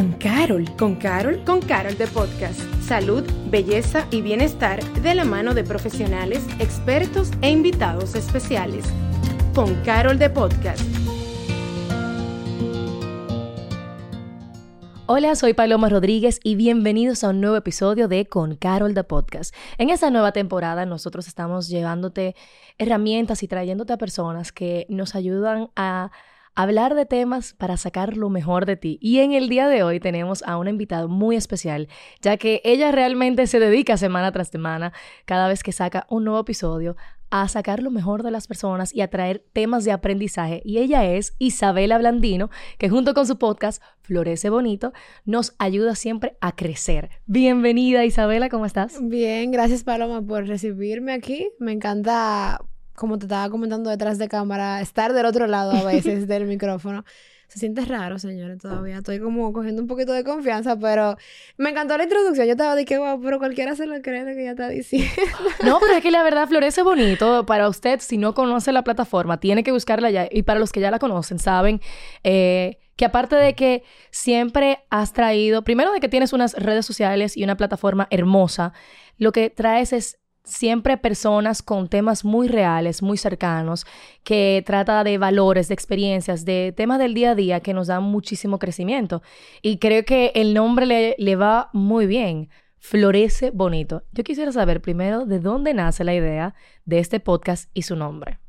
con Carol. Con Carol, con Carol de Podcast. Salud, belleza y bienestar de la mano de profesionales, expertos e invitados especiales. Con Carol de Podcast. Hola, soy Paloma Rodríguez y bienvenidos a un nuevo episodio de Con Carol de Podcast. En esta nueva temporada nosotros estamos llevándote herramientas y trayéndote a personas que nos ayudan a hablar de temas para sacar lo mejor de ti. Y en el día de hoy tenemos a una invitada muy especial, ya que ella realmente se dedica semana tras semana, cada vez que saca un nuevo episodio, a sacar lo mejor de las personas y a traer temas de aprendizaje. Y ella es Isabela Blandino, que junto con su podcast Florece Bonito, nos ayuda siempre a crecer. Bienvenida Isabela, ¿cómo estás? Bien, gracias Paloma por recibirme aquí. Me encanta como te estaba comentando detrás de cámara, estar del otro lado a veces del micrófono. Se siente raro, señores, todavía. Estoy como cogiendo un poquito de confianza, pero me encantó la introducción. Yo estaba de que, wow, pero cualquiera se lo cree lo que ella está diciendo. No, pero es que la verdad florece bonito. Para usted, si no conoce la plataforma, tiene que buscarla ya. Y para los que ya la conocen, saben eh, que aparte de que siempre has traído, primero de que tienes unas redes sociales y una plataforma hermosa, lo que traes es siempre personas con temas muy reales, muy cercanos, que trata de valores, de experiencias, de temas del día a día que nos dan muchísimo crecimiento. Y creo que el nombre le, le va muy bien. Florece bonito. Yo quisiera saber primero de dónde nace la idea de este podcast y su nombre.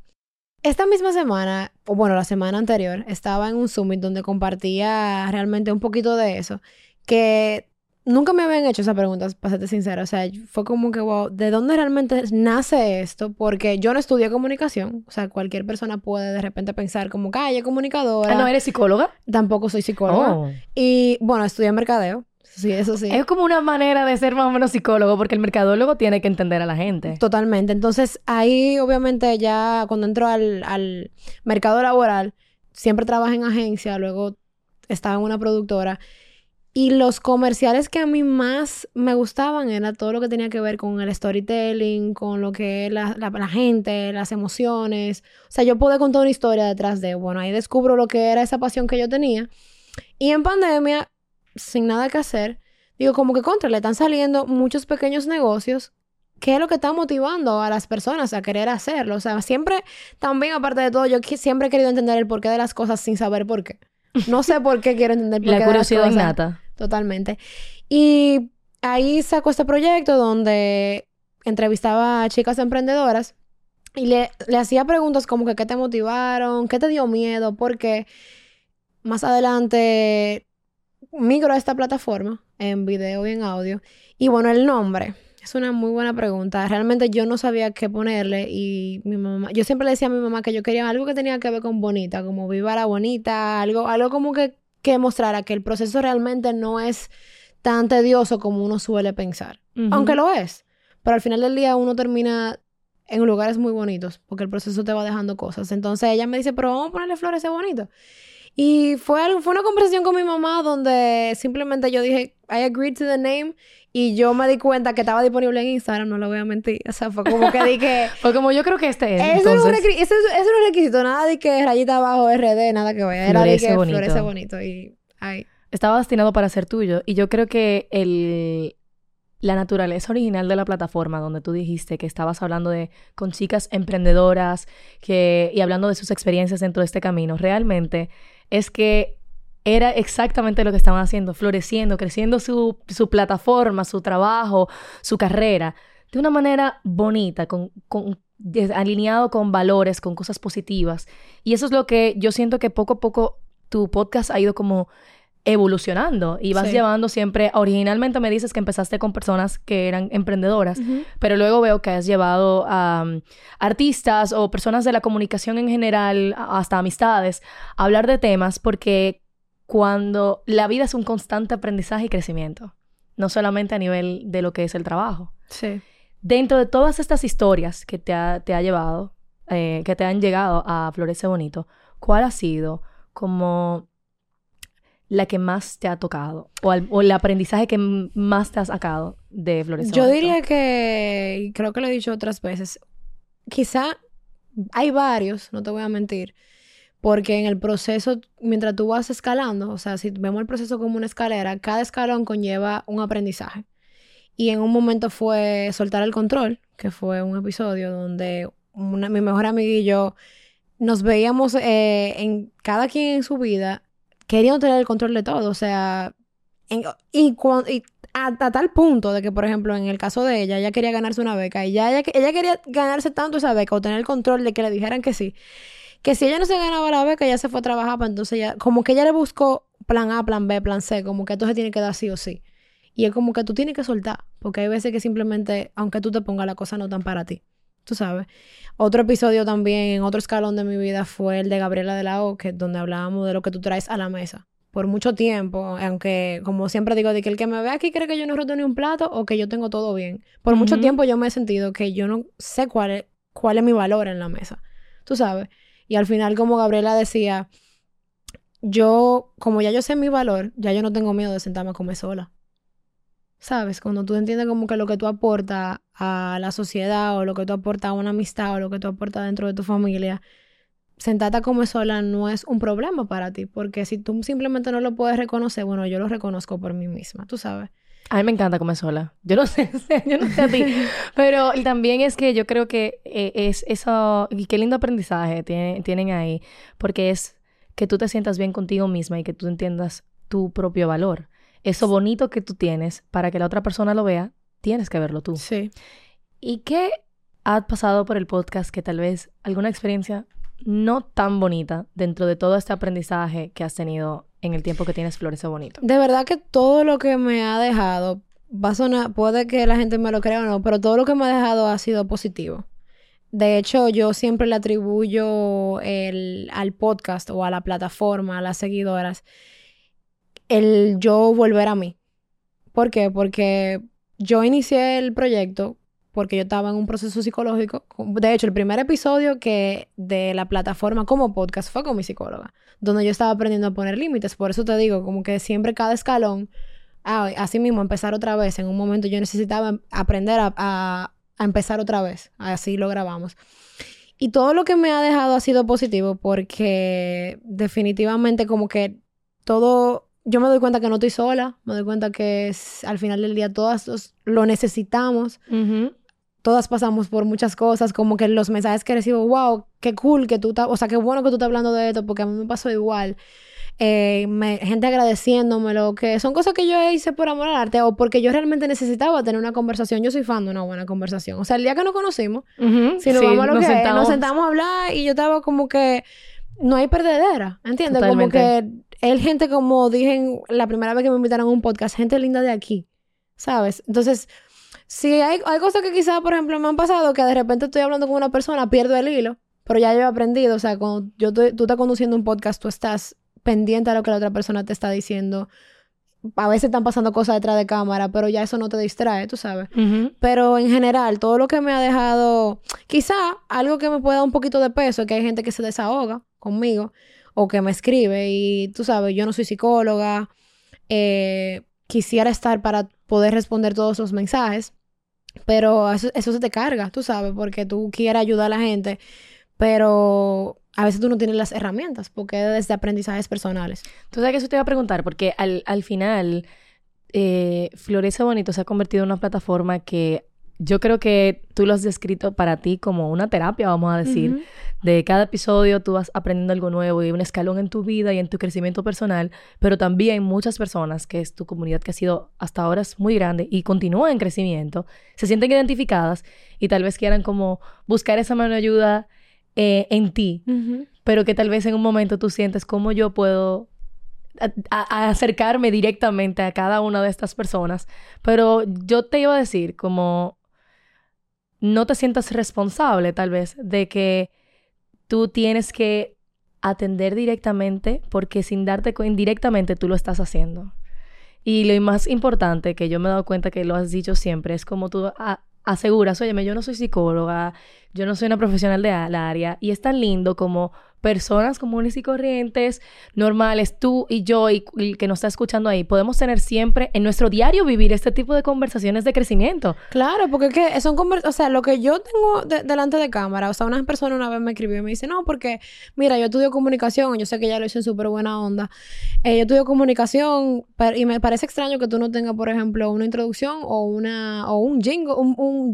Esta misma semana, o bueno, la semana anterior, estaba en un summit donde compartía realmente un poquito de eso, que nunca me habían hecho esa pregunta, para serte sincera. O sea, fue como que, wow, ¿de dónde realmente nace esto? Porque yo no estudié comunicación. O sea, cualquier persona puede de repente pensar como que, ah, comunicadora. Ah, ¿no eres psicóloga? Tampoco soy psicóloga. Oh. Y, bueno, estudié mercadeo. Sí, eso sí. Es como una manera de ser más o menos psicólogo, porque el mercadólogo tiene que entender a la gente. Totalmente. Entonces, ahí obviamente ya cuando entro al, al mercado laboral, siempre trabajé en agencia, luego estaba en una productora. Y los comerciales que a mí más me gustaban era todo lo que tenía que ver con el storytelling, con lo que es la, la, gente, las emociones. O sea, yo pude contar una historia detrás de, bueno, ahí descubro lo que era esa pasión que yo tenía. Y en pandemia, sin nada que hacer, digo, como que contra, le están saliendo muchos pequeños negocios. ¿Qué es lo que está motivando a las personas a querer hacerlo? O sea, siempre, también aparte de todo, yo siempre he querido entender el porqué de las cosas sin saber por qué. No sé por qué quiero entender por la qué curiosidad de las cosas. innata. Totalmente. Y ahí sacó este proyecto donde entrevistaba a chicas emprendedoras y le, le hacía preguntas como que qué te motivaron, qué te dio miedo, porque más adelante migro a esta plataforma en video y en audio. Y bueno, el nombre. Es una muy buena pregunta. Realmente yo no sabía qué ponerle y mi mamá, yo siempre le decía a mi mamá que yo quería algo que tenía que ver con bonita, como viva la bonita, algo, algo como que, que mostrara que el proceso realmente no es tan tedioso como uno suele pensar. Aunque lo es. Pero al final del día uno termina en lugares muy bonitos porque el proceso te va dejando cosas. Entonces ella me dice, pero vamos a ponerle flores a ese bonito. Y fue, algo, fue una conversación con mi mamá donde simplemente yo dije, I agreed to the name. Y yo me di cuenta que estaba disponible en Instagram, no lo voy a mentir. O sea, fue como que dije... Fue como yo creo que este es. Eso no es un entonces. eso, eso es requisito, nada de que rayita abajo RD, nada que ver. Era de que bonito. florece bonito. Y ay, Estaba destinado para ser tuyo. Y yo creo que el, la naturaleza original de la plataforma, donde tú dijiste que estabas hablando de con chicas emprendedoras que, y hablando de sus experiencias dentro de este camino, realmente es que era exactamente lo que estaban haciendo, floreciendo, creciendo su, su plataforma, su trabajo, su carrera, de una manera bonita, con, con- alineado con valores, con cosas positivas. Y eso es lo que yo siento que poco a poco tu podcast ha ido como evolucionando y vas Sí. llevando siempre, originalmente me dices que empezaste con personas que eran emprendedoras, pero luego veo que has llevado a um, artistas o personas de la comunicación en general, hasta amistades, a hablar de temas porque cuando la vida es un constante aprendizaje y crecimiento, no solamente a nivel de lo que es el trabajo. sí. Dentro de todas estas historias que te ha, te ha llevado, eh, que te han llegado a Florece Bonito, ¿cuál ha sido como la que más te ha tocado? O, al- o el aprendizaje que más te has sacado de Florece Yo diría que, creo que lo he dicho otras veces, quizá hay varios, no te voy a mentir, porque en el proceso, mientras tú vas escalando, o sea, si vemos el proceso como una escalera, cada escalón conlleva un aprendizaje. Y en un momento fue soltar el control, que fue un episodio donde mi mejor amiga y yo nos veíamos eh, en cada quien en su vida queriendo tener el control de todo. O sea, y, y hasta tal punto de que, por ejemplo, en el caso de ella, ella quería ganarse una beca y ya ella, quería ganarse tanto esa beca o tener el control de que le dijeran que sí, que si ella no se ganaba la beca, ella se fue a trabajar, pues entonces ya, como que ella le buscó plan A, plan B, plan C, como que entonces tiene que dar sí o sí. Y es como que tú tienes que soltar, porque hay veces que simplemente, aunque tú te pongas la cosa, no tan para ti. Tú sabes. Otro episodio también, en otro escalón de mi vida, fue el de Gabriela de la O, que donde hablábamos de lo que tú traes a la mesa. Por mucho tiempo, aunque como siempre digo, de que el que me ve aquí cree que yo no he roto ni un plato o que yo tengo todo bien. Por mucho tiempo yo me he sentido que yo no sé cuál es, cuál es mi valor en la mesa. Tú sabes. Y al final, como Gabriela decía, yo, como ya yo sé mi valor, ya yo no tengo miedo de sentarme a comer sola. ¿Sabes? Cuando tú entiendes como que lo que tú aportas a la sociedad o lo que tú aportas a una amistad o lo que tú aportas dentro de tu familia, sentarte a comer sola no es un problema para ti, porque si tú simplemente no lo puedes reconocer, bueno, yo lo reconozco por mí misma, tú sabes. A mí me encanta comer sola. Yo no sé, yo no sé a ti. Pero también es que yo creo que eh, es eso, y qué lindo aprendizaje tienen ahí, porque es que tú te sientas bien contigo misma y que tú entiendas tu propio valor eso bonito que tú tienes para que la otra persona lo vea, tienes que verlo tú. Sí. ¿Y qué ha pasado por el podcast que tal vez alguna experiencia no tan bonita dentro de todo este aprendizaje que has tenido en el tiempo que tienes Florece Bonito? De verdad que todo lo que me ha dejado, va a sonar, puede que la gente me lo crea o no, pero todo lo que me ha dejado ha sido positivo. De hecho, yo siempre le atribuyo el, al podcast o a la plataforma, a las seguidoras, el yo volver a mí. ¿Por qué? Porque yo inicié el proyecto porque yo estaba en un proceso psicológico. De hecho, el primer episodio que de la plataforma como podcast fue con mi psicóloga, donde yo estaba aprendiendo a poner límites. Por eso te digo, como que siempre cada escalón, así mismo empezar otra vez. En un momento yo necesitaba aprender a empezar otra vez. Así lo grabamos. Y todo lo que me ha dejado ha sido positivo porque definitivamente como que todo yo me doy cuenta que no estoy sola, me doy cuenta que al final del día todas lo necesitamos. Todas pasamos por muchas cosas, como que los mensajes que recibo, wow, qué cool que tú estás, o sea, qué bueno que tú estás hablando de esto, porque a mí me pasó igual. Eh, gente agradeciéndomelo, que son cosas que yo hice por amor al arte o porque yo realmente necesitaba tener una conversación. Yo soy fan de una buena conversación. O sea, el día que nos conocimos, si nos vamos a lo que sentamos. nos sentamos a hablar y yo estaba como que no hay perdedera, ¿entiendes? Como que él, gente, como dije la primera vez que me invitaron a un podcast, gente linda de aquí, ¿sabes? Entonces, si hay, hay cosas que quizás, por ejemplo, me han pasado que de repente estoy hablando con una persona, pierdo el hilo, pero ya yo he aprendido, o sea, cuando yo tú estás conduciendo un podcast, tú estás pendiente a lo que la otra persona te está diciendo. A veces están pasando cosas detrás de cámara, pero ya eso no te distrae, tú sabes. Pero en general, todo lo que me ha dejado, quizá algo que me puede dar un poquito de peso, es que hay gente que se desahoga conmigo o que me escribe y tú sabes, yo no soy psicóloga, eh, quisiera estar para poder responder todos los mensajes, pero eso, eso se te carga, tú sabes, porque tú quieres ayudar a la gente, pero a veces tú no tienes las herramientas porque es desde aprendizajes personales. Tú sabes que eso te iba a preguntar, porque al, al final, eh, Florece Bonito se ha convertido en una plataforma que yo creo que tú lo has descrito para ti como una terapia, vamos a decir. De cada episodio tú vas aprendiendo algo nuevo y un escalón en tu vida y en tu crecimiento personal, pero también muchas personas, que es tu comunidad que ha sido hasta ahora es muy grande y continúa en crecimiento, se sienten identificadas y tal vez quieran como buscar esa mano de ayuda eh, en ti, pero que tal vez en un momento tú sientes cómo yo puedo acercarme directamente a cada una de estas personas. Pero yo te iba a decir como no te sientas responsable tal vez de que tú tienes que atender directamente porque sin darte cuenta indirectamente tú lo estás haciendo. Y lo más importante que yo me he dado cuenta que lo has dicho siempre es como tú aseguras, oye, yo no soy psicóloga, yo no soy una profesional de la área y es tan lindo como personas comunes y corrientes, normales, tú y yo y, el que nos está escuchando ahí, podemos tener siempre en nuestro diario vivir este tipo de conversaciones de crecimiento. Claro, porque es que son conversaciones, o sea, lo que yo tengo delante de cámara, o sea, una persona una vez me escribió y me dice, no, porque, mira, yo estudio comunicación, yo sé que ya lo hice en súper buena onda, eh, yo estudio comunicación y me parece extraño que tú no tengas, por ejemplo, una introducción o una, o un jingle, un, un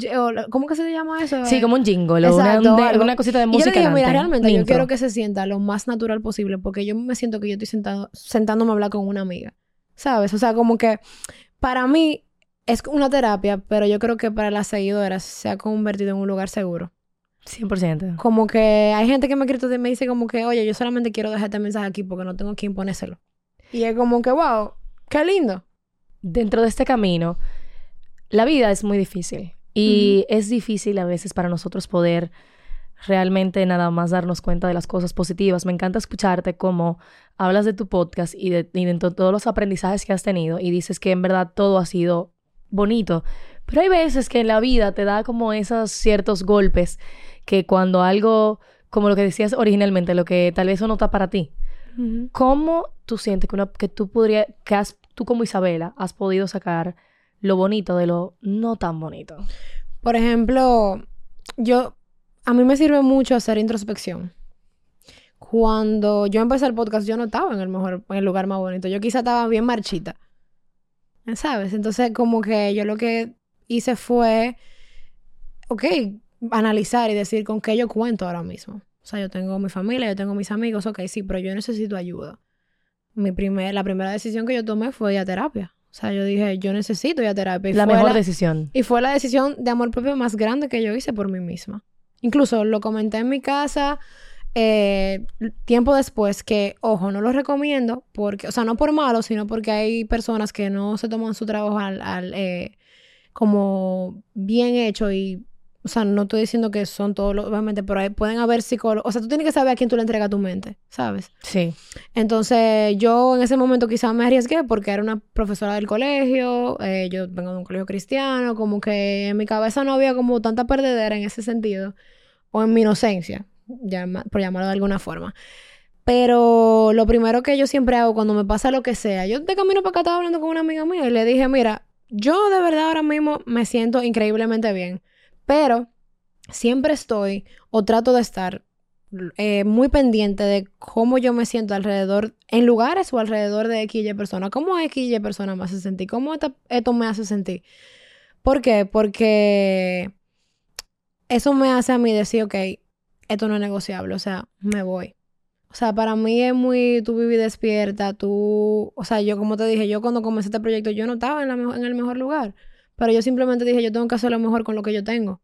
¿cómo que se llama eso? Sí, como un jingle, o una, una, cosita de música. Y yo le digo, mira, realmente yo quiero que se sienta lo más natural posible porque yo me siento que yo estoy sentado, sentándome a hablar con una amiga. ¿Sabes? O sea, como que para mí es una terapia, pero yo creo que para las seguidoras se ha convertido en un lugar seguro. 100%. Como que hay gente que me escrito y me dice como que, oye, yo solamente quiero dejar este mensaje aquí porque no tengo que imponérselo. Y es como que, wow, qué lindo. Dentro de este camino, la vida es muy difícil. Y es difícil a veces para nosotros poder realmente nada más darnos cuenta de las cosas positivas. Me encanta escucharte cómo hablas de tu podcast y de, todos los aprendizajes que has tenido y dices que en verdad todo ha sido bonito. Pero hay veces que en la vida te da como esos ciertos golpes que cuando algo, como lo que decías originalmente, lo que tal vez eso no está para ti. ¿Cómo tú sientes que, que tú podrías, que has, tú como Isabela, has podido sacar lo bonito de lo no tan bonito? Por ejemplo, yo a mí me sirve mucho hacer introspección. Cuando yo empecé el podcast, yo no estaba en el mejor, en el lugar más bonito. Yo quizá estaba bien marchita. ¿Sabes? Entonces, como que yo lo que hice fue, ok, analizar y decir con qué yo cuento ahora mismo. O sea, yo tengo mi familia, yo tengo mis amigos, ok, sí, pero yo necesito ayuda. Mi primer, la primera decisión que yo tomé fue ir a terapia. O sea, yo dije, yo necesito ir a terapia. la mejor decisión. Y fue la decisión de amor propio más grande que yo hice por mí misma. Incluso lo comenté en mi casa eh, tiempo después que, ojo, no lo recomiendo porque, o sea, no por malo, sino porque hay personas que no se toman su trabajo al, eh, como bien hecho y, o sea, no estoy diciendo que son todos, los, obviamente, pero pueden haber psicólogos, o sea, tú tienes que saber a quién tú le entregas tu mente, ¿sabes? Sí. Entonces, yo en ese momento quizás me arriesgué porque era una profesora del colegio, eh, yo vengo de un colegio cristiano, como que en mi cabeza no había como tanta perdedera en ese sentido o en mi inocencia, por llamarlo de alguna forma. Pero lo primero que yo siempre hago cuando me pasa lo que sea, yo de camino para acá estaba hablando con una amiga mía y le dije, mira, yo de verdad ahora mismo me siento increíblemente bien, pero siempre estoy o trato de estar eh, muy pendiente de cómo yo me siento alrededor, en lugares o alrededor de X y persona. ¿Cómo X y persona me hace sentir? ¿Cómo esto me hace sentir? ¿Por qué? Porque eso me hace a mí decir, ok, esto no es negociable, o sea, me voy. O sea, para mí es muy, tú viví despierta, tú, o sea, yo como te dije, yo cuando comencé este proyecto, yo no estaba en, la en el mejor lugar, pero yo simplemente dije, yo tengo que hacer lo mejor con lo que yo tengo.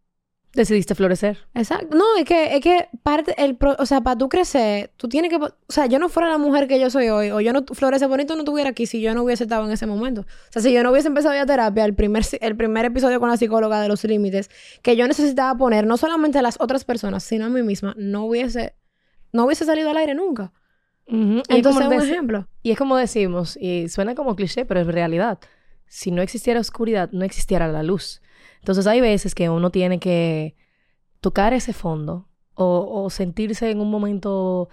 Decidiste florecer. Exacto. No, es que, es que parte, el o sea, para tú crecer, tú tienes que, o sea, yo no fuera la mujer que yo soy hoy, o yo no, florece bonito no estuviera aquí si yo no hubiese estado en ese momento. O sea, si yo no hubiese empezado ya terapia, el primer, el primer episodio con la psicóloga de los límites, que yo necesitaba poner no solamente a las otras personas, sino a mí misma, no hubiese, no hubiese salido al aire nunca. Entonces, es un ejemplo. Y es como decimos, y suena como cliché, pero es realidad. Si no existiera oscuridad, no existiera la luz. Entonces hay veces que uno tiene que tocar ese fondo o, sentirse en un momento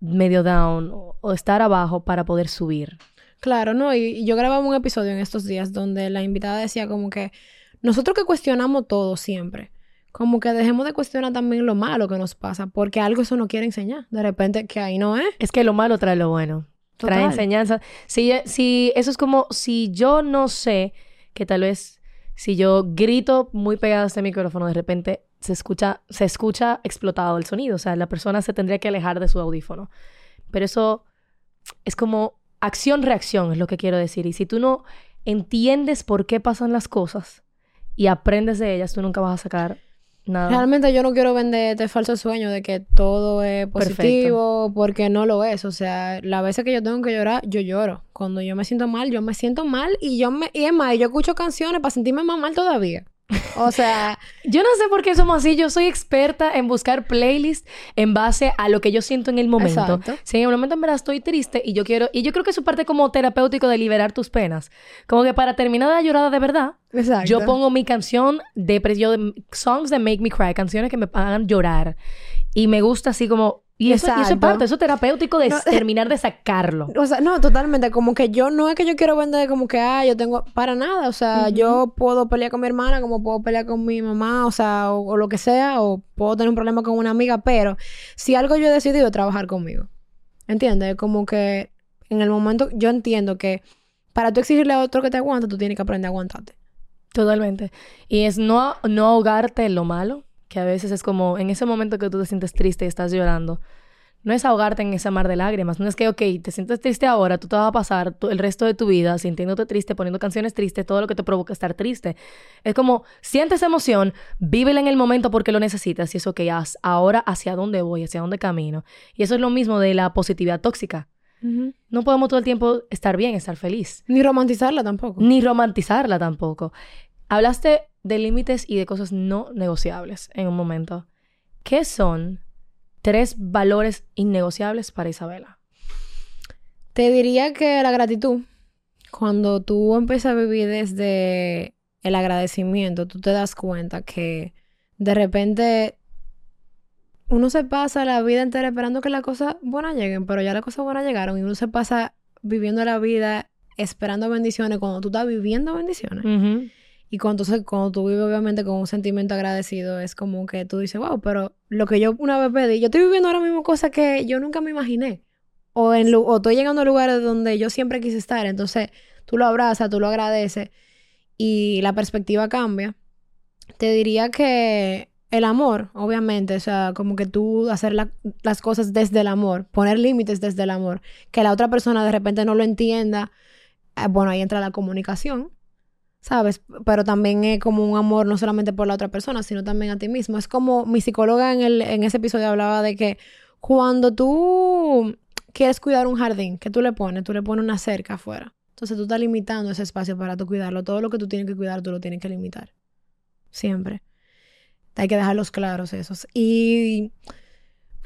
medio down o, estar abajo para poder subir. Claro, no, y, yo grababa un episodio en estos días donde la invitada decía como que nosotros que cuestionamos todo siempre, como que dejemos de cuestionar también lo malo que nos pasa, porque algo eso no quiere enseñar. De repente, que ahí no es. Es que lo malo trae lo bueno. Trae enseñanza. Si, si, eso es como si yo no sé que tal vez si yo grito muy pegado a este micrófono, de repente se escucha, se escucha explotado el sonido. O sea, la persona se tendría que alejar de su audífono. Pero eso es como acción-reacción, es lo que quiero decir. Y si tú no entiendes por qué pasan las cosas y aprendes de ellas, tú nunca vas a sacar Realmente yo no quiero vender este falso sueño de que todo es positivo, porque no lo es. O sea, las veces que yo tengo que llorar, yo lloro. Cuando yo me siento mal, yo me siento mal y yo me... Y es más, yo escucho canciones para sentirme más mal todavía. O sea, Yo no sé por qué somos así. Yo soy experta en buscar playlists en base a lo que yo siento en el momento. Exacto. Si en el momento en verdad estoy triste y yo quiero... Y yo creo que eso parte como terapéutico de liberar tus penas. Como que para terminar la llorada de verdad, exacto. yo pongo mi canción de... yo songs that make me cry. Canciones que me hagan llorar. Y me gusta así como... Y eso, y eso es parte. Eso es terapéutico de No, terminar de sacarlo. O sea, no, totalmente. Como que yo no es que yo quiero vender como que, ah, yo tengo. Para nada. O sea, yo puedo pelear con mi hermana, como puedo pelear con mi mamá, o sea, o, o lo que sea, o puedo tener un problema con una amiga, pero si algo yo he decidido es trabajar conmigo. ¿Entiendes? Como que en el momento, yo entiendo que para tú exigirle a otro que te aguante, tú tienes que aprender a aguantarte. Totalmente. Y es no, no ahogarte en lo malo, que a veces es como en ese momento que tú te sientes triste y estás llorando. No es ahogarte en ese mar de lágrimas. No es que, ok, te sientes triste ahora, tú te vas a pasar tu- el resto de tu vida sintiéndote triste, poniendo canciones tristes, todo lo que te provoca estar triste. Es como, siente esa emoción, vívela en el momento porque lo necesitas y eso que haz ahora hacia dónde voy, hacia dónde camino. Y eso es lo mismo de la positividad tóxica. No podemos todo el tiempo estar bien, estar feliz Ni romantizarla tampoco. ni romantizarla tampoco. Hablaste de límites y de cosas no negociables en un momento. ¿Qué son tres valores innegociables para Isabela? Te diría que la gratitud, cuando tú empiezas a vivir desde el agradecimiento, tú te das cuenta que de repente uno se pasa la vida entera esperando que las cosas buenas lleguen, pero ya las cosas buenas llegaron y uno se pasa viviendo la vida esperando bendiciones cuando tú estás viviendo bendiciones. Y cuando, cuando tú vives obviamente con un sentimiento agradecido, es como que tú dices, wow, pero lo que yo una vez pedí, yo estoy viviendo ahora mismo cosas que yo nunca me imaginé. O, en, o estoy llegando a lugares donde yo siempre quise estar. Entonces, tú lo abrazas, tú lo agradeces y la perspectiva cambia. Te diría que el amor, obviamente, o sea, como que tú hacer la- las cosas desde el amor, poner límites desde el amor, que la otra persona de repente no lo entienda, eh, bueno, ahí entra la comunicación, ¿sabes? Pero también es como un amor no solamente por la otra persona, sino también a ti mismo. Es como mi psicóloga en, el, en ese episodio hablaba de que cuando tú quieres cuidar un jardín, ¿qué tú le pones? Tú le pones una cerca afuera. Entonces tú estás limitando ese espacio para tú cuidarlo. Todo lo que tú tienes que cuidar, tú lo tienes que limitar. Siempre. Hay que dejarlos claros esos. Y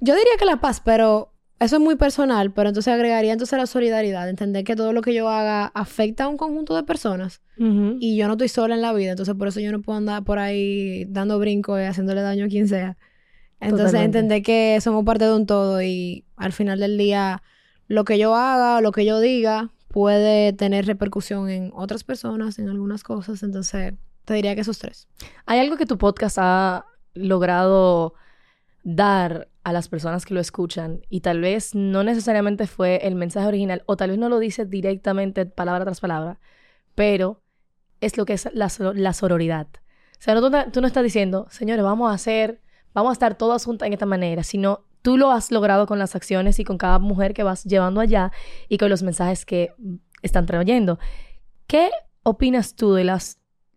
yo diría que la paz, pero eso es muy personal, pero entonces agregaría entonces la solidaridad, entender que todo lo que yo haga afecta a un conjunto de personas y yo no estoy sola en la vida, entonces por eso yo no puedo andar por ahí dando brincos y haciéndole daño a quien sea. Entonces Totalmente. entender que somos parte de un todo y al final del día lo que yo haga, lo que yo diga puede tener repercusión en otras personas, en algunas cosas, entonces te diría que esos tres. ¿Hay algo que tu podcast ha logrado dar a las personas que lo escuchan y tal vez no necesariamente fue el mensaje original o tal vez no lo dice directamente palabra tras palabra, pero es lo que es la, la sororidad. O sea, no- tú no estás diciendo, señores, vamos a hacer, vamos a estar todas juntas en esta manera, sino tú lo has logrado con las acciones y con cada mujer que vas llevando allá y con los mensajes que están trayendo. ¿Qué opinas tú de la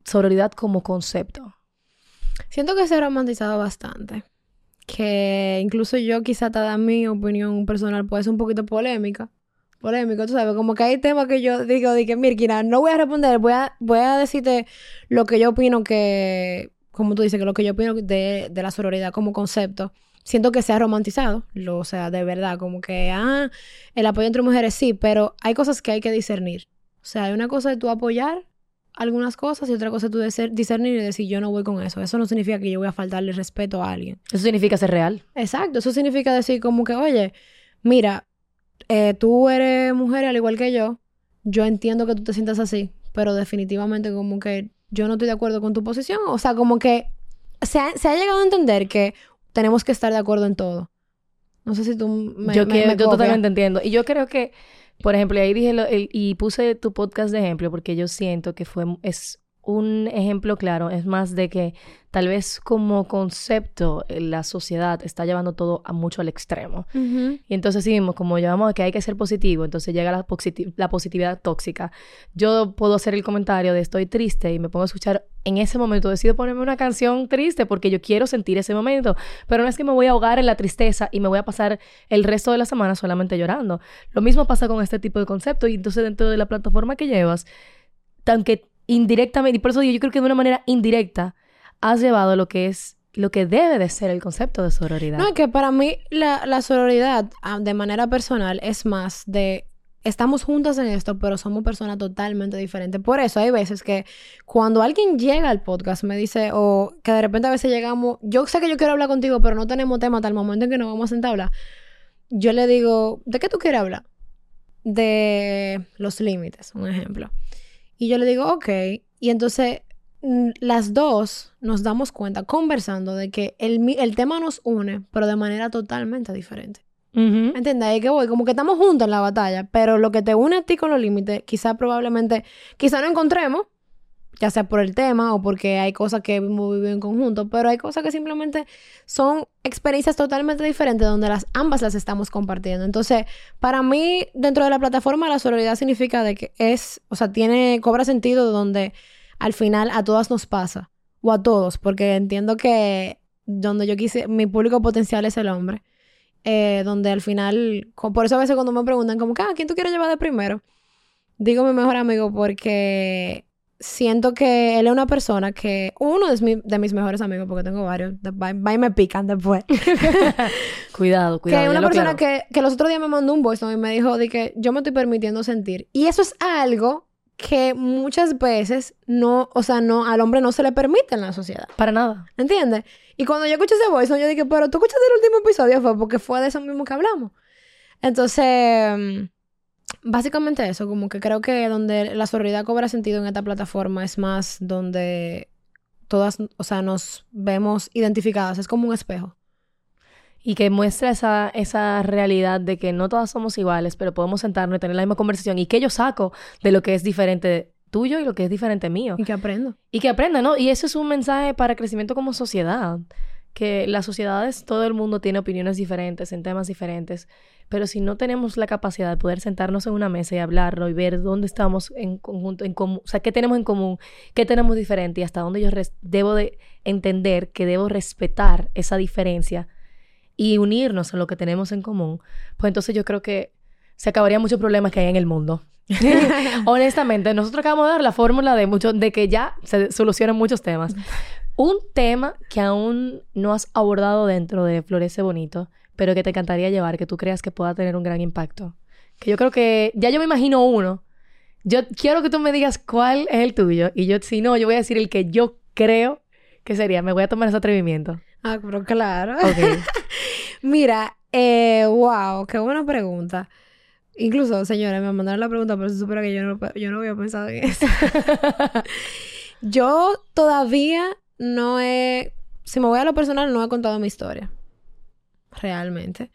sororidad como concepto? Siento que se ha romantizado bastante. Que incluso yo quizá te da mi opinión personal puede ser un poquito polémica. Polémica, tú sabes, como que hay temas que yo digo, de que, mira, no voy a responder, voy a, voy a decirte lo que yo opino que, como tú dices, que lo que yo opino de, de la sororidad como concepto. Siento que se ha romantizado, lo, o sea, de verdad, como que, ah, el apoyo entre mujeres sí, pero hay cosas que hay que discernir. O sea, hay una cosa de tú apoyar algunas cosas y otra cosa tú discernir y decir yo no voy con eso. Eso no significa que yo voy a faltarle respeto a alguien. Eso significa ser real. Exacto, eso significa decir como que, oye, mira, eh, tú eres mujer al igual que yo, yo entiendo que tú te sientas así, pero definitivamente como que yo no estoy de acuerdo con tu posición. O sea, como que se ha, se ha llegado a entender que tenemos que estar de acuerdo en todo. No sé si tú me, yo me- yo totalmente entiendo. Y yo creo que, por ejemplo, y ahí dije lo- el- y puse tu podcast de ejemplo porque yo siento que fue es un ejemplo claro, es más de que tal vez como concepto eh, la sociedad está llevando todo a mucho al extremo. Y entonces seguimos, como llevamos a que hay que ser positivo, entonces llega la positividad tóxica. Yo puedo hacer el comentario de estoy triste y me pongo a escuchar en ese momento, decido ponerme una canción triste porque yo quiero sentir ese momento, pero no es que me voy a ahogar en la tristeza y me voy a pasar el resto de la semana solamente llorando. Lo mismo pasa con este tipo de concepto y entonces dentro de la plataforma que llevas, aunque indirectamente, y por eso digo, yo creo que de una manera indirecta has llevado lo que es lo que debe de ser el concepto de sororidad. No, es que para mí la, sororidad ah, de manera personal es más de estamos juntas en esto, pero somos personas totalmente diferentes. Por eso hay veces que cuando alguien llega al podcast me dice, o que de repente a veces llegamos, yo sé que yo quiero hablar contigo, pero no tenemos tema hasta el momento en que nos vamos a sentar a hablar. Yo le digo, ¿de qué tú quieres hablar? De los límites, un ejemplo. Y yo le digo, ok. Y entonces mm, las dos nos damos cuenta conversando de que el, mi- el tema nos une, pero de manera totalmente diferente. Ujú. ¿Entiendes? Ahí que voy, como que estamos juntos en la batalla, pero lo que te une a ti con los límites, quizá probablemente, quizá no encontremos, ya sea por el tema o porque hay cosas que hemos vivido en conjunto, pero hay cosas que simplemente son experiencias totalmente diferentes donde las ambas las estamos compartiendo. Entonces, para mí, dentro de la plataforma, la sororidad significa de que es, o sea, tiene, cobra sentido donde al final a todas nos pasa, o a todos, porque entiendo que donde yo quise, mi público potencial es el hombre eh, donde al final, por eso a veces cuando me preguntan como ah, ¿quién tú quieres llevar de primero? Digo mi mejor amigo porque siento que él es una persona que, uno de, mi- de mis mejores amigos, porque tengo varios, va, y me pican después, Cuidado, que cuidado. es ya una persona que, que los otros días me mandó un voice note y me dijo de que yo me estoy permitiendo sentir. Y eso es algo que muchas veces no, o sea, no, al hombre no se le permite en la sociedad. Para nada. ¿Entiendes? Y cuando yo escuché ese voice, note, yo dije, pero tú escuchaste el último episodio, fue porque fue de eso mismo que hablamos. Entonces, mm, básicamente eso, como que creo que donde la sororidad cobra sentido en esta plataforma es más donde todas, o sea, nos vemos identificadas, es como un espejo. Y que muestra esa, esa realidad de que no todas somos iguales, pero podemos sentarnos y tener la misma conversación. Y que yo saco de lo que es diferente tuyo y lo que es diferente mío. Y que aprendo. Y que aprenda, ¿no? Y eso es un mensaje para crecimiento como sociedad. Que las sociedades, todo el mundo tiene opiniones diferentes en temas diferentes. Pero si no tenemos la capacidad de poder sentarnos en una mesa y hablarlo y ver dónde estamos en conjunto, en común, o sea, qué tenemos en común, qué tenemos diferente y hasta dónde yo debo de entender que debo respetar esa diferencia y unirnos a lo que tenemos en común, pues entonces yo creo que se acabarían muchos problemas que hay en el mundo. Honestamente, nosotros acabamos de dar la fórmula de mucho, de que ya se solucionan muchos temas. Un tema que aún no has abordado dentro de Florece Bonito, pero que te encantaría llevar, que tú creas que pueda tener un gran impacto. Que yo creo que ya yo me imagino uno. Yo quiero que tú me digas cuál es el tuyo. Y yo, si no, yo voy a decir el que yo creo que sería. Me voy a tomar ese atrevimiento. Ah, pero claro. Ok. Mira, eh, wow, qué buena pregunta. Incluso, señores, me mandaron la pregunta, pero se supone que yo no, yo no había pensado en eso. yo todavía no he, si me voy a lo personal, no he contado mi historia. Realmente.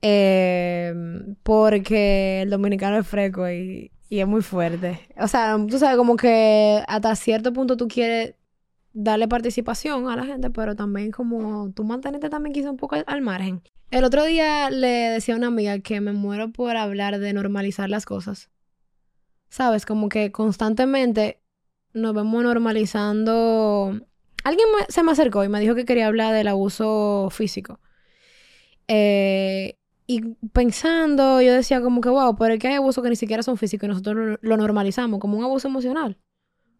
Eh, porque el dominicano es fresco y, y es muy fuerte. O sea, tú sabes, como que hasta cierto punto tú quieres darle participación a la gente, pero también como tú mantenerte también quizá un poco al, al margen. El otro día le decía a una amiga que me muero por hablar de normalizar las cosas. ¿Sabes? Como que constantemente nos vemos normalizando... Alguien me- se me acercó y me dijo que quería hablar del abuso físico. Eh, y pensando, yo decía como que, wow, pero es que hay abusos que ni siquiera son físicos y nosotros lo, normalizamos como un abuso emocional.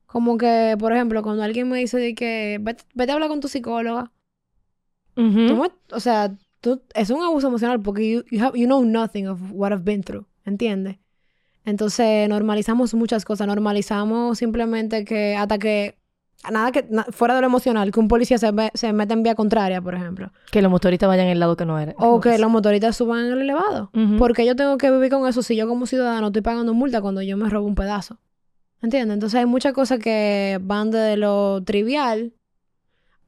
Como que, por ejemplo, cuando alguien me dice de que vete, vete a hablar con tu psicóloga, tú me- o sea, tú, es un abuso emocional porque you, you, have- you know nothing of what I've been through, ¿entiendes? Entonces normalizamos muchas cosas, normalizamos simplemente que hasta que, nada que, na- fuera de lo emocional, que un policía se, ve- se mete en vía contraria, por ejemplo, Que los motoristas vayan en el lado que no era. o que los motoristas suban en el elevado. Porque yo tengo que vivir con eso si yo como ciudadano estoy pagando multa cuando yo me robo un pedazo. ¿Entiendes? Entonces hay muchas cosas que van de lo trivial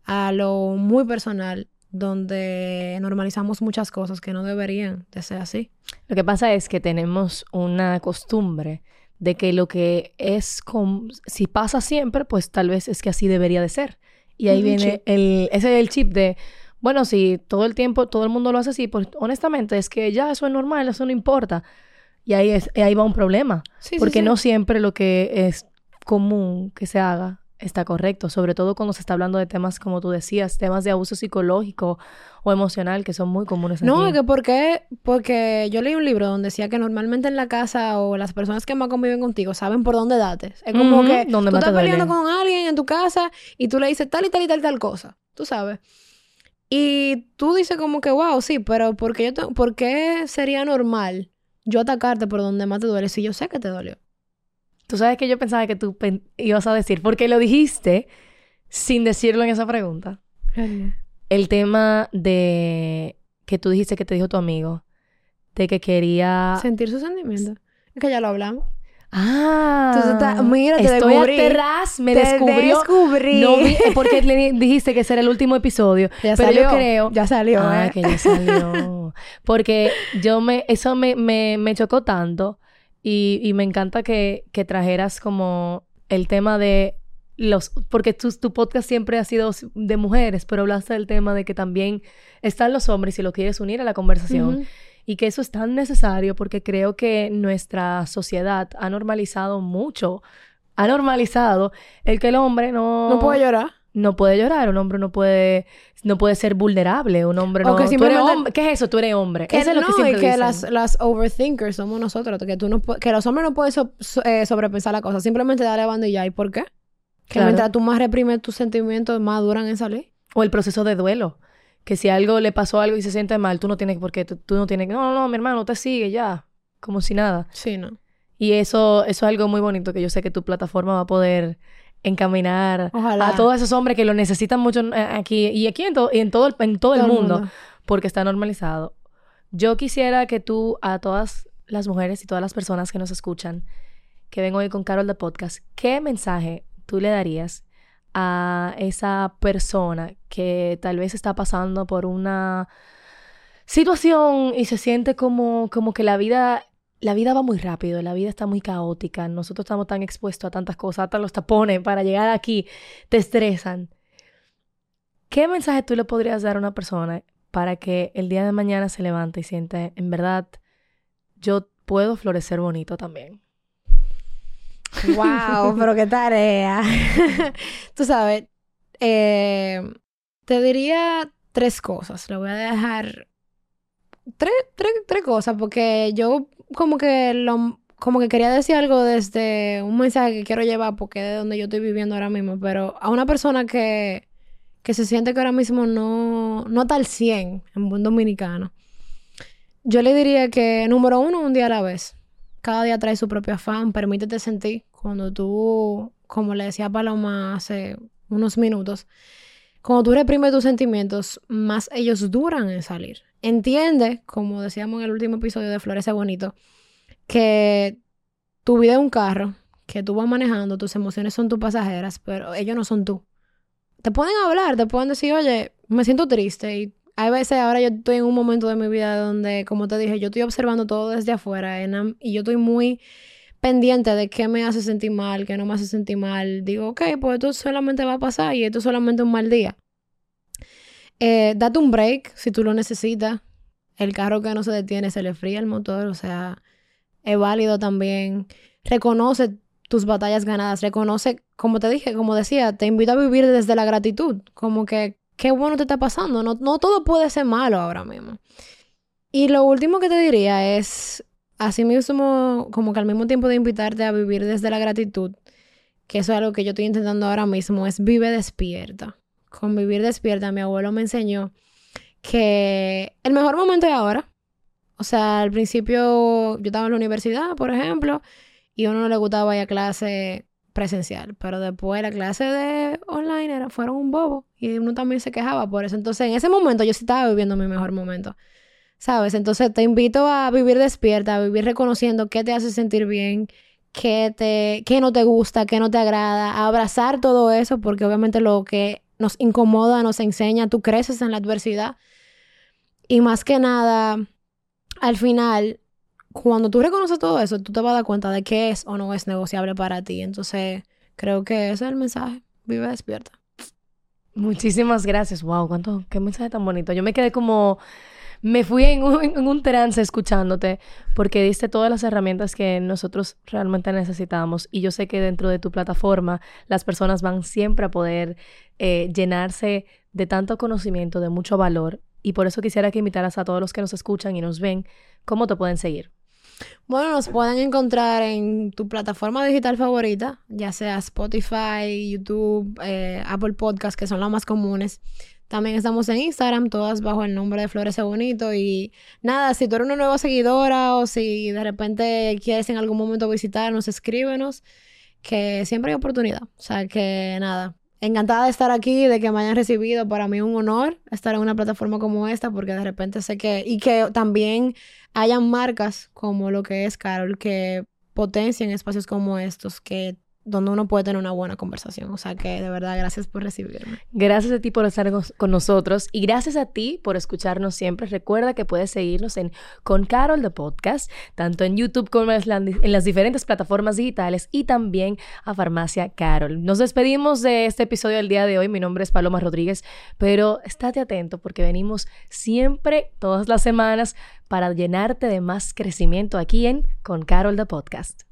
a lo muy personal, donde normalizamos muchas cosas que no deberían de ser así. Lo que pasa es que tenemos una costumbre de que lo que es com- si pasa siempre, pues tal vez es que así debería de ser. Y ahí viene chip. el ese es el chip de bueno, si todo el tiempo todo el mundo lo hace así, pues honestamente es que ya eso es normal, eso no importa. Y ahí es ahí va un problema, Sí, sí, porque sí. no siempre lo que es común que se haga está correcto, sobre todo cuando se está hablando de temas como tú decías, temas de abuso psicológico o emocional que son muy comunes aquí. No, es que ¿por qué? Porque yo leí un libro donde decía que normalmente en la casa o las personas que más conviven contigo saben por dónde date. Es como Ujú, que donde tú te estás peleando duele. con alguien en tu casa y tú le dices tal y tal y tal tal cosa, tú sabes. Y tú dices como que, wow, sí, pero ¿por qué, yo te- ¿por qué sería normal yo atacarte por donde más te duele si yo sé que te dolió? Tú sabes que yo pensaba que tú ibas a decir, porque lo dijiste sin decirlo en esa pregunta. El tema de que tú dijiste que te dijo tu amigo, de que quería... Sentir sus sentimientos. Es que ya lo hablamos. Ah, Entonces está- mira, te estoy descubrí. atrás, me Te descubrió. descubrí. No vi, eh, porque le di- dijiste que ese era el último episodio. Ya pero salió. yo creo. Ya salió, Ah, ¿eh? que ya salió. Porque yo me, eso me, me, me chocó tanto. Y, y me encanta que, que trajeras como el tema de los. Porque tu, tu podcast siempre ha sido de mujeres, pero hablaste del tema de que también están los hombres y lo quieres unir a la conversación. Y que eso es tan necesario porque creo que nuestra sociedad ha normalizado mucho, ha normalizado el que el hombre no, No puedo llorar. No puede llorar, un hombre no puede, no puede ser vulnerable, un hombre O no... que tú eres simplemente- hombre, ¿Qué es eso? Tú eres hombre. Que eso es lo no, que siempre y que dicen. las, las overthinkers somos nosotros. Que, tú no, que los hombres no pueden so- so- eh, sobrepensar la cosa. Simplemente dale banda y ya. ¿Y por qué? Que Claro. mientras tú más reprimes tus sentimientos, más duran en salir. O el proceso de duelo. Que si algo le pasó algo y se siente mal, tú no tienes por qué, tú, tú no tienes que, no, no, no, mi hermano, te sigue ya, como si nada. Sí, ¿no? Y eso, eso es algo muy bonito que yo sé que tu plataforma va a poder encaminar Ojalá. a todos esos hombres que lo necesitan mucho eh, aquí y aquí en, to- y en todo el, en todo el mundo, porque está normalizado. Yo quisiera que tú a todas las mujeres y todas las personas que nos escuchan, que ven hoy con Carol de Podcast, ¿qué mensaje tú le darías a esa persona que tal vez está pasando por una situación y se siente como, como que la vida, la vida va muy rápido, la vida está muy caótica, nosotros estamos tan expuestos a tantas cosas, hasta los tapones para llegar aquí te estresan. ¿Qué mensaje tú le podrías dar a una persona para que el día de mañana se levante y siente, en verdad, yo puedo florecer bonito también? Wow, pero qué tarea. Tú sabes, eh, te diría tres cosas. Le voy a dejar tres, tres, tres cosas porque yo como que lo, como que quería decir algo desde un mensaje que quiero llevar porque es de donde yo estoy viviendo ahora mismo, pero a una persona que, que se siente que ahora mismo no, no está al 100 en buen dominicano, yo le diría que número uno, un día a la vez. Cada día trae su propio afán, permítete sentir. Cuando tú, como le decía Paloma hace unos minutos, cuando tú reprimes tus sentimientos, más ellos duran en salir. Entiende, como decíamos en el último episodio de Florece Bonito, que tu vida es un carro, que tú vas manejando, tus emociones son tus pasajeras, pero ellos no son tú. Te pueden hablar, te pueden decir, oye, me siento triste y hay veces, ahora yo estoy en un momento de mi vida donde, como te dije, yo estoy observando todo desde afuera y yo estoy muy pendiente de qué me hace sentir mal, qué no me hace sentir mal. Digo, ok, pues esto solamente va a pasar y esto es solamente un mal día. Eh, date un break si tú lo necesitas. El carro que no se detiene se le fría el motor, o sea, es válido también. Reconoce tus batallas ganadas, reconoce, como te dije, como decía, te invito a vivir desde la gratitud, como que qué bueno te está pasando, no, no todo puede ser malo ahora mismo. Y lo último que te diría es, así mismo, como que al mismo tiempo de invitarte a vivir desde la gratitud, que eso es algo que yo estoy intentando ahora mismo, es vive despierta. Con vivir despierta, mi abuelo me enseñó que el mejor momento es ahora. O sea, al principio yo estaba en la universidad, por ejemplo, y a uno no le gustaba ir a clase presencial, pero después la clase de online era, fueron un bobo y uno también se quejaba por eso. Entonces, en ese momento yo sí estaba viviendo mi mejor momento. ¿Sabes? Entonces te invito a vivir despierta, a vivir reconociendo qué te hace sentir bien, qué, te, qué no te gusta, qué no te agrada, a abrazar todo eso, porque obviamente lo que nos incomoda, nos enseña, tú creces en la adversidad. Y más que nada, al final, cuando tú reconoces todo eso, tú te vas a dar cuenta de qué es o no es negociable para ti. Entonces, creo que ese es el mensaje. Vive despierta. Muchísimas gracias. Wow, cuánto, qué mensaje tan bonito. Yo me quedé como me fui en un, trance escuchándote porque diste todas las herramientas que nosotros realmente necesitamos y yo sé que dentro de tu plataforma las personas van siempre a poder eh, llenarse de tanto conocimiento, de mucho valor y por eso quisiera que invitaras a todos los que nos escuchan y nos ven, ¿cómo te pueden seguir? Bueno, nos pueden encontrar en tu plataforma digital favorita, ya sea Spotify, YouTube, eh, Apple Podcast, que son las más comunes. También estamos en Instagram, todas bajo el nombre de Florece Bonito. Y nada, si tú eres una nueva seguidora o si de repente quieres en algún momento visitarnos, escríbenos, que siempre hay oportunidad. O sea, que nada, encantada de estar aquí, de que me hayan recibido. Para mí es un honor estar en una plataforma como esta, porque de repente sé que, y que también hayan marcas como lo que es Carol, que potencien espacios como estos, que donde uno puede tener una buena conversación. O sea que de verdad, gracias por recibirme. Gracias a ti por estar con nosotros y gracias a ti por escucharnos siempre. Recuerda que puedes seguirnos en Con Carol de Podcast, tanto en YouTube como en las diferentes plataformas digitales y también a Farmacia Carol. Nos despedimos de este episodio del día de hoy. Mi nombre es Paloma Rodríguez, pero estate atento porque venimos siempre, todas las semanas, para llenarte de más crecimiento aquí en Con Carol de Podcast.